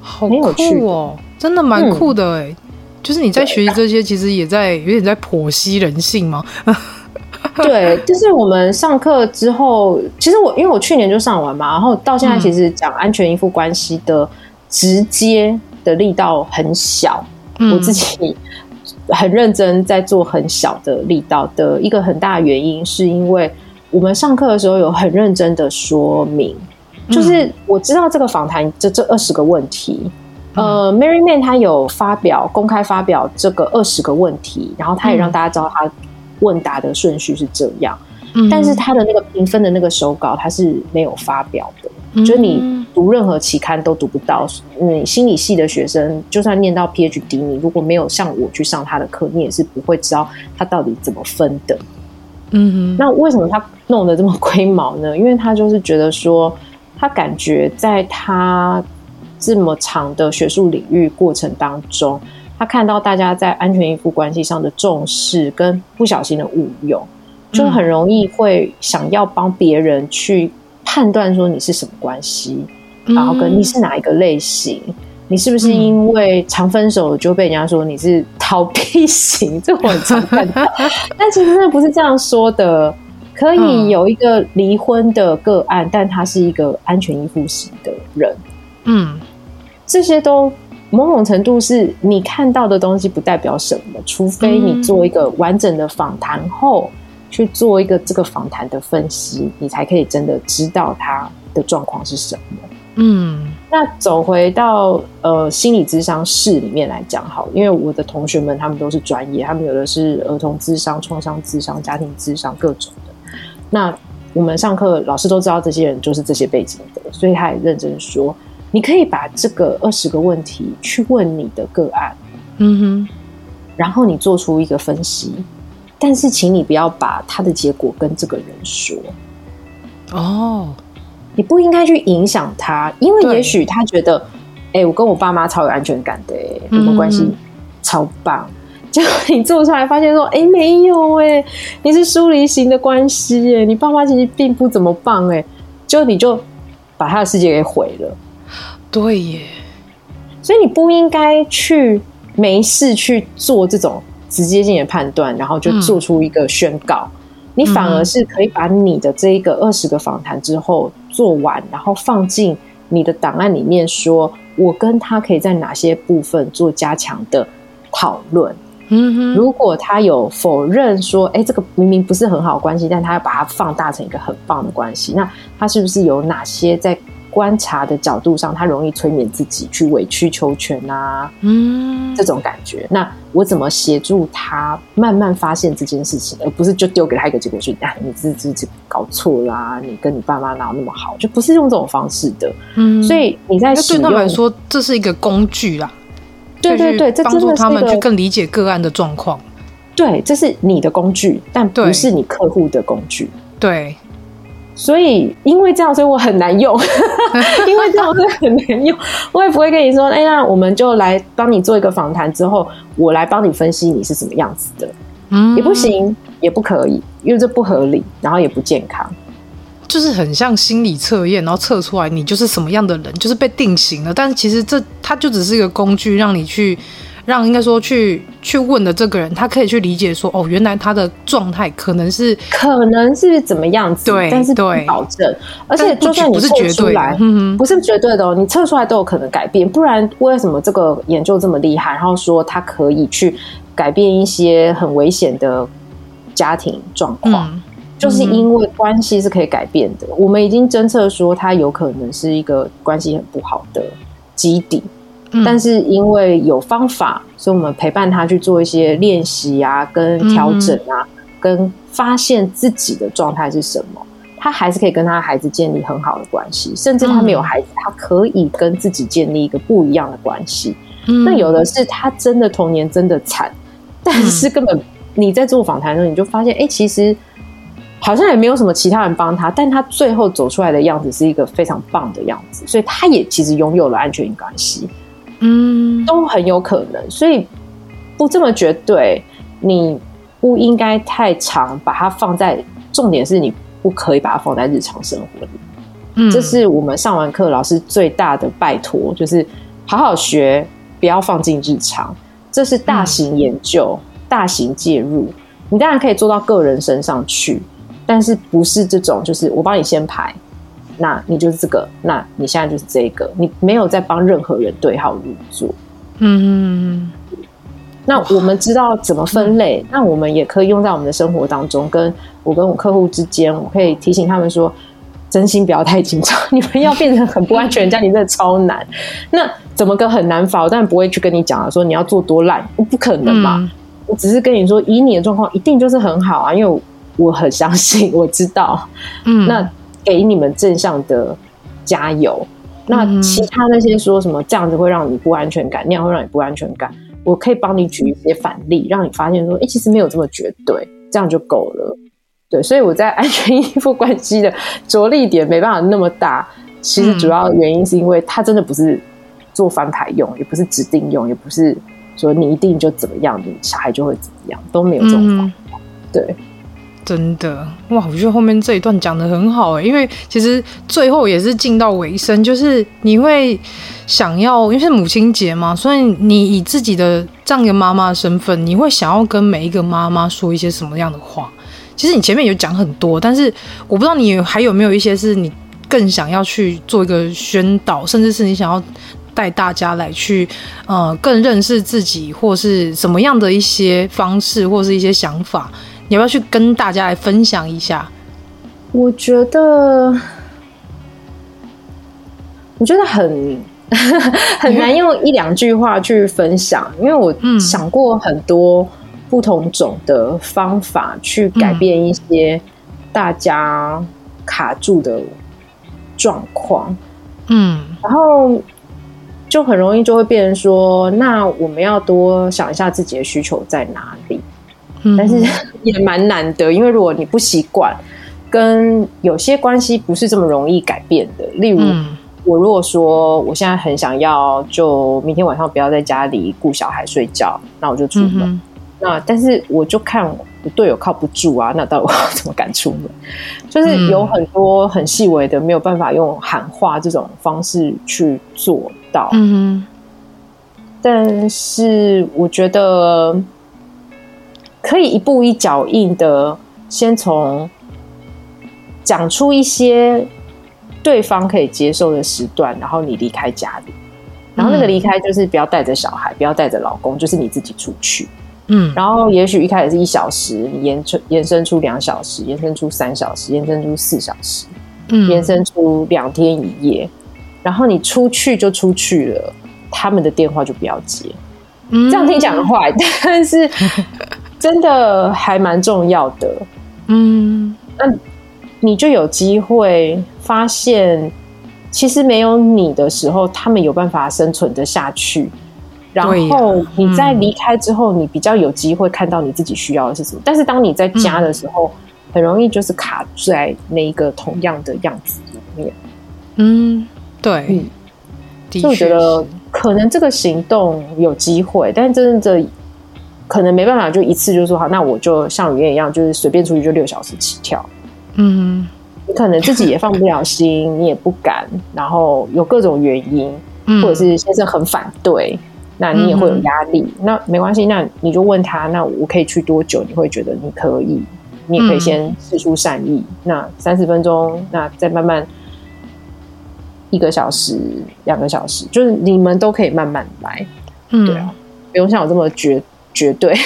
好酷哦，真的蛮酷的哎、嗯。就是你在学习这些，其实也在有点在剖析人性吗？对，就是我们上课之后，其实我因为我去年就上完嘛，然后到现在其实讲安全依附关系的直接的力道很小，嗯、我自己很认真在做很小的力道的一个很大原因，是因为我们上课的时候有很认真的说明，就是我知道这个访谈这这二十个问题，呃，Mary Man 他有发表公开发表这个二十个问题，然后他也让大家知道他。问答的顺序是这样，但是他的那个评分的那个手稿他是没有发表的，嗯、就是你读任何期刊都读不到。你心理系的学生就算念到 PhD，你如果没有像我去上他的课，你也是不会知道他到底怎么分的。嗯，那为什么他弄得这么龟毛呢？因为他就是觉得说，他感觉在他这么长的学术领域过程当中。他看到大家在安全依附关系上的重视跟不小心的误用，就很容易会想要帮别人去判断说你是什么关系，然后跟你是哪一个类型，你是不是因为常分手就被人家说你是逃避型？这我很常看到，但其实那不是这样说的。可以有一个离婚的个案，但他是一个安全依附型的人，嗯，这些都。某种程度是你看到的东西不代表什么，除非你做一个完整的访谈后去做一个这个访谈的分析，你才可以真的知道他的状况是什么。嗯，那走回到呃心理咨商室里面来讲好，因为我的同学们他们都是专业，他们有的是儿童智商、创伤智商、家庭智商各种的。那我们上课老师都知道这些人就是这些背景的，所以他也认真说。你可以把这个二十个问题去问你的个案，嗯哼，然后你做出一个分析，但是请你不要把他的结果跟这个人说。哦，你不应该去影响他，因为也许他觉得，哎、欸，我跟我爸妈超有安全感的，哎，我们关系超棒。结果你做出来发现说，哎、欸，没有，哎，你是疏离型的关系，哎，你爸妈其实并不怎么棒，哎，就你就把他的世界给毁了。对耶，所以你不应该去没事去做这种直接性的判断，然后就做出一个宣告。嗯、你反而是可以把你的这一个二十个访谈之后做完，然后放进你的档案里面，说我跟他可以在哪些部分做加强的讨论。嗯哼，如果他有否认说，哎，这个明明不是很好关系，但他要把它放大成一个很棒的关系，那他是不是有哪些在？观察的角度上，他容易催眠自己去委曲求全啊，嗯，这种感觉。那我怎么协助他慢慢发现这件事情，而不是就丢给他一个结果说，啊，你自己搞错啦，啊，你跟你爸妈哪有那么好？就不是用这种方式的。嗯，所以你在对他们来说，这是一个工具啦。对对对，这帮助他们去更理解个案的状况。对，这是你的工具，但不是你客户的工具。对。所以，因为这样，所以我很难用。因为这样，所以很难用。我也不会跟你说，哎、欸，那我们就来帮你做一个访谈，之后我来帮你分析你是什么样子的。嗯，也不行，也不可以，因为这不合理，然后也不健康。就是很像心理测验，然后测出来你就是什么样的人，就是被定型了。但是其实这它就只是一个工具，让你去。让应该说去去问的这个人，他可以去理解说，哦，原来他的状态可能是可能是怎么样子，对，但是不保证，而且就算你测出来，不是绝对的哦，你测出来都有可能改变，不然为什么这个研究这么厉害？然后说他可以去改变一些很危险的家庭状况，嗯，就是因为关系是可以改变的。我们已经侦测说，他有可能是一个关系很不好的基底。但是因为有方法，所以我们陪伴他去做一些练习啊，跟调整啊，嗯、跟发现自己的状态是什么。他还是可以跟他孩子建立很好的关系，甚至他没有孩子，他可以跟自己建立一个不一样的关系。嗯、那有的是他真的童年真的惨，但是根本你在做访谈的时候，你就发现，哎、欸，其实好像也没有什么其他人帮他，但他最后走出来的样子是一个非常棒的样子，所以他也其实拥有了安全关系。嗯，都很有可能，所以不这么绝对。你不应该太常把它放在重点，是你不可以把它放在日常生活里。嗯，这是我们上完课老师最大的拜托，就是好好学，不要放进日常。这是大型研究、嗯、大型介入，你当然可以做到个人身上去，但是不是这种，就是我帮你先排，那你就是这个，那你现在就是这个，你没有在帮任何人对号入座。嗯，那我们知道怎么分类，那我们也可以用在我们的生活当中，跟我跟我客户之间，我可以提醒他们说。真心不要太紧张，你们要变成很不安全，家里真的超难。那怎么个很难法？我当然不会去跟你讲了，说你要做多烂，不可能嘛。嗯、我只是跟你说，以你的状况，一定就是很好啊，因为我很相信，我知道。嗯，那给你们正向的加油。那其他那些说什么这样子会让你不安全感，那样会让你不安全感，我可以帮你举一些反例，让你发现说，哎、欸，其实没有这么绝对，这样就够了。对，所以我在安全依附关系的着力点没办法那么大。其实主要原因是因为它真的不是做翻牌用，也不是指定用，也不是说你一定就怎么样，你小孩就会怎么样，都没有这种方法。对，真的哇！我觉得后面这一段讲得很好诶，因为其实最后也是进到尾声，就是你会想要，因为是母亲节嘛，所以你以自己的这样一个妈妈的身份，你会想要跟每一个妈妈说一些什么样的话？其实你前面有讲很多，但是我不知道你还有没有一些是你更想要去做一个宣导，甚至是你想要带大家来去呃更认识自己，或是什么样的一些方式，或是一些想法，你要不要去跟大家来分享一下？我觉得，我觉得很 很难用一两句话去分享，因为我想过很多。不同种的方法去改变一些大家卡住的状况，嗯，然后就很容易就会变成说，那我们要多想一下自己的需求在哪里，嗯，但是 也蛮难的，因为如果你不习惯，跟有些关系不是这么容易改变的，例如我如果说我现在很想要，就明天晚上不要在家里顾小孩睡觉，那我就出门。嗯那但是我就看我队友靠不住啊，那到底我怎么敢出门？就是有很多很细微的没有办法用喊话这种方式去做到。嗯哼。但是我觉得可以一步一脚印的，先从讲出一些对方可以接受的时段，然后你离开家里，然后那个离开就是不要带着小孩，不要带着老公，就是你自己出去。嗯，然后也许一开始是一小时，延伸延伸出两小时，延伸出三小时，延伸出四小时，嗯，延伸出两天一夜，然后你出去就出去了，他们的电话就不要接。嗯，这样听起来很坏，但是真的还蛮重要的。嗯，那你就有机会发现，其实没有你的时候，他们有办法生存的下去。然后你在离开之后，你比较有机会看到你自己需要的是什么。但是当你在家的时候，很容易就是卡在那一个同样的样子里面。嗯，对。嗯，所以我觉得可能这个行动有机会，但是真的可能没办法，就一次就说好，那我就像雨燕一样，就是随便出去就六小时起跳。嗯，你可能自己也放不了心，你也不敢，然后有各种原因，或者是先生很反对。那你也会有压力，嗯、那没关系，那你就问他，那我可以去多久？你会觉得你可以，你也可以先试出善意。嗯、那三十分钟，那再慢慢一个小时、两个小时，就是你们都可以慢慢来。嗯，对啊，不用像我这么绝绝对。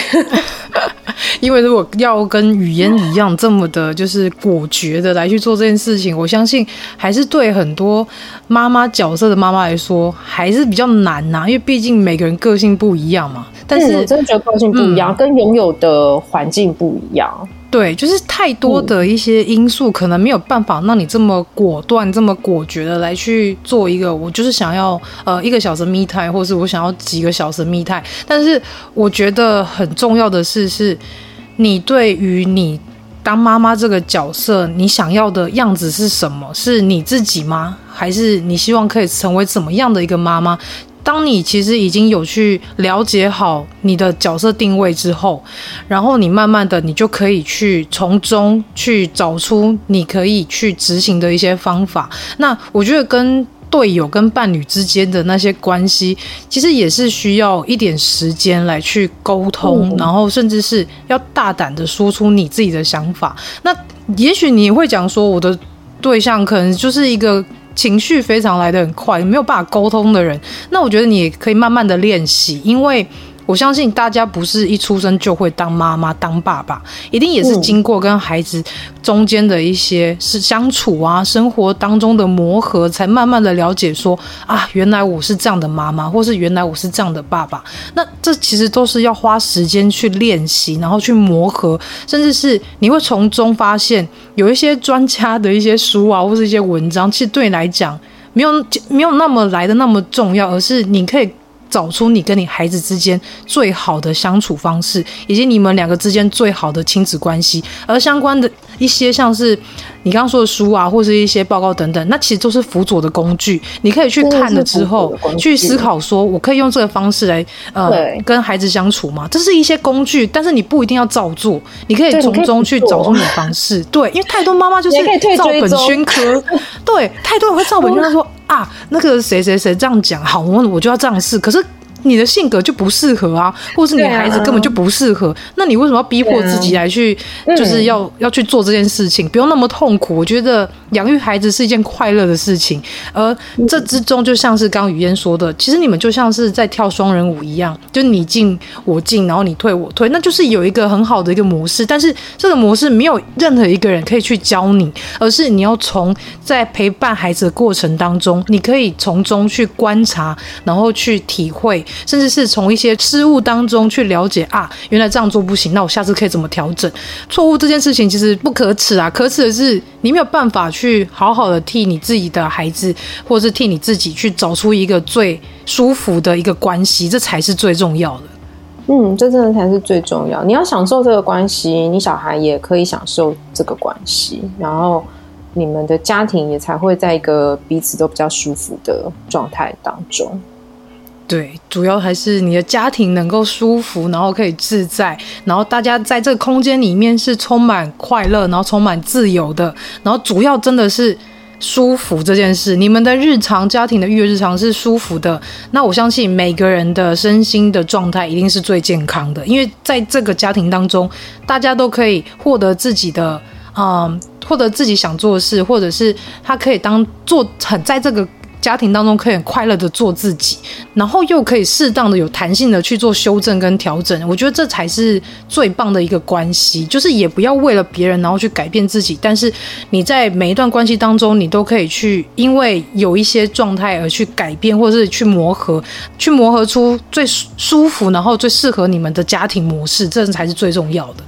因为如果要跟语言一样这么的，就是果决的来去做这件事情，我相信还是对很多妈妈角色的妈妈来说还是比较难呐、啊。因为毕竟每个人个性不一样嘛。但是、嗯、我真的觉得个性不一样，嗯、跟拥有的环境不一样。对，就是太多的一些因素，可能没有办法让你这么果断、这么果决的来去做一个。我就是想要呃一个小时密态或是我想要几个小时密态。但是我觉得很重要的是，是你对于你当妈妈这个角色，你想要的样子是什么？是你自己吗？还是你希望可以成为怎么样的一个妈妈？当你其实已经有去了解好你的角色定位之后，然后你慢慢的，你就可以去从中去找出你可以去执行的一些方法。那我觉得跟队友跟伴侣之间的那些关系，其实也是需要一点时间来去沟通，然后甚至是要大胆的说出你自己的想法。那也许你会讲说，我的对象可能就是一个。情绪非常来的很快，没有办法沟通的人，那我觉得你可以慢慢的练习，因为。我相信大家不是一出生就会当妈妈、当爸爸，一定也是经过跟孩子中间的一些是相处啊，生活当中的磨合，才慢慢的了解说啊，原来我是这样的妈妈，或是原来我是这样的爸爸。那这其实都是要花时间去练习，然后去磨合，甚至是你会从中发现有一些专家的一些书啊，或是一些文章，其实对你来讲没有没有那么来的那么重要，而是你可以。找出你跟你孩子之间最好的相处方式，以及你们两个之间最好的亲子关系。而相关的一些，像是你刚刚说的书啊，或是一些报告等等，那其实都是辅佐的工具。你可以去看了之后，去思考说，我可以用这个方式来呃跟孩子相处吗？这是一些工具，但是你不一定要照做，你可以从中去找出你的方式。对，因为太多妈妈就是 照本宣科，对，太多人会照本宣科说。啊，那个谁谁谁这样讲，好，我我就要这样试。可是你的性格就不适合啊，或是你的孩子根本就不适合，那你为什么要逼迫自己来去，就是要要去做这件事情？不用那么痛苦。我觉得养育孩子是一件快乐的事情，而这之中就像是刚刚语嫣说的，其实你们就像是在跳双人舞一样，就你进我进，然后你退我退，那就是有一个很好的一个模式。但是这个模式没有任何一个人可以去教你，而是你要从在陪伴孩子的过程当中。你可以从中去观察，然后去体会，甚至是从一些失误当中去了解啊，原来这样做不行，那我下次可以怎么调整？错误这件事情其实不可耻啊，可耻的是你没有办法去好好的替你自己的孩子，或是替你自己去找出一个最舒服的一个关系，这才是最重要的。嗯，这真的才是最重要。你要享受这个关系，你小孩也可以享受这个关系，然后。你们的家庭也才会在一个彼此都比较舒服的状态当中。对，主要还是你的家庭能够舒服，然后可以自在，然后大家在这个空间里面是充满快乐，然后充满自由的，然后主要真的是舒服这件事。你们的日常家庭的育儿日常是舒服的，那我相信每个人的身心的状态一定是最健康的，因为在这个家庭当中，大家都可以获得自己的。嗯，获得自己想做的事，或者是他可以当做很在这个家庭当中可以很快乐的做自己，然后又可以适当的有弹性的去做修正跟调整。我觉得这才是最棒的一个关系，就是也不要为了别人然后去改变自己，但是你在每一段关系当中，你都可以去因为有一些状态而去改变，或者是去磨合，去磨合出最舒服，然后最适合你们的家庭模式，这才是最重要的。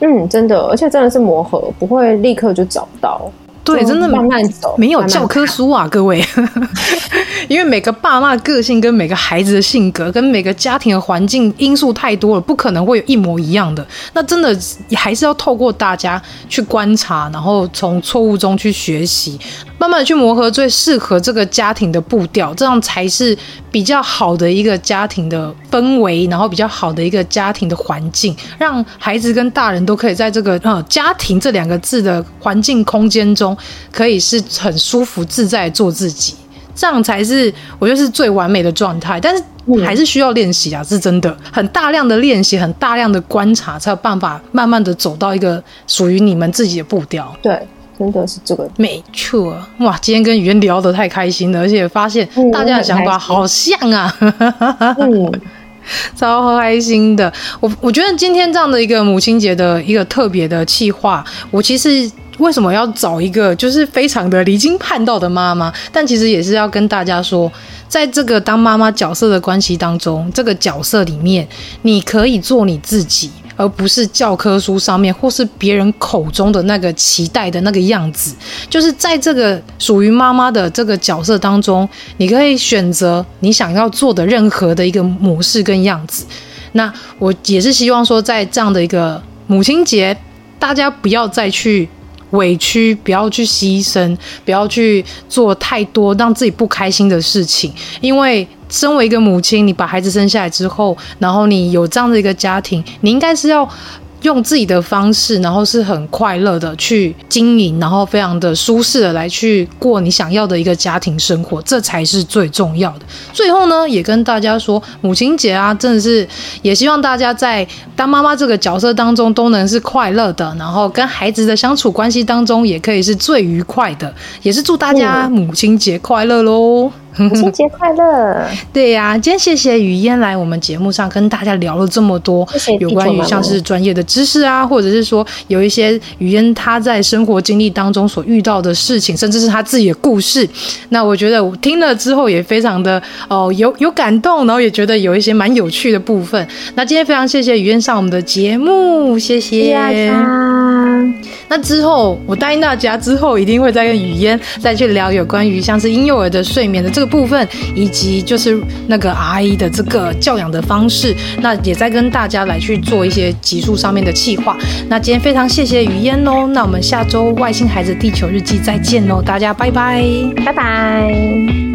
嗯，真的，而且真的是磨合，不会立刻就找到。对，真的慢慢走，没有教科书啊，各位。因为每个爸妈的个性跟每个孩子的性格跟每个家庭的环境因素太多了，不可能会有一模一样的。那真的还是要透过大家去观察，然后从错误中去学习，慢慢的去磨合最适合这个家庭的步调，这样才是比较好的一个家庭的氛围，然后比较好的一个家庭的环境，让孩子跟大人都可以在这个呃家庭这两个字的环境空间中，可以是很舒服自在做自己。这样才是我觉得是最完美的状态，但是还是需要练习啊，是真的，很大量的练习，很大量的观察，才有办法慢慢的走到一个属于你们自己的步调。对，真的是这个，没错。哇，今天跟语言聊得太开心了，而且发现大家的想法好像啊，嗯，超开心的。我我觉得今天这样的一个母亲节的一个特别的企划，我其实。为什么要找一个就是非常的离经叛道的妈妈？但其实也是要跟大家说，在这个当妈妈角色的关系当中，这个角色里面，你可以做你自己，而不是教科书上面或是别人口中的那个期待的那个样子。就是在这个属于妈妈的这个角色当中，你可以选择你想要做的任何的一个模式跟样子。那我也是希望说，在这样的一个母亲节，大家不要再去。委屈，不要去牺牲，不要去做太多让自己不开心的事情，因为身为一个母亲，你把孩子生下来之后，然后你有这样的一个家庭，你应该是要。用自己的方式，然后是很快乐的去经营，然后非常的舒适的来去过你想要的一个家庭生活，这才是最重要的。最后呢，也跟大家说，母亲节啊，真的是也希望大家在当妈妈这个角色当中都能是快乐的，然后跟孩子的相处关系当中也可以是最愉快的，也是祝大家母亲节快乐喽！母亲节快乐！对呀、啊，今天谢谢雨嫣来我们节目上跟大家聊了这么多，有关于像是专业的知识啊，或者是说有一些雨嫣她在生活经历当中所遇到的事情，甚至是她自己的故事。那我觉得我听了之后也非常的哦有有感动，然后也觉得有一些蛮有趣的部分。那今天非常谢谢雨嫣上我们的节目，谢谢。谢谢那之后我答应大家，之后一定会再跟雨嫣再去聊有关于像是婴幼儿的睡眠的这个。部分以及就是那个阿姨的这个教养的方式，那也在跟大家来去做一些集数上面的企划。那今天非常谢谢雨嫣哦，那我们下周外星孩子地球日记再见喽，大家拜拜，拜拜。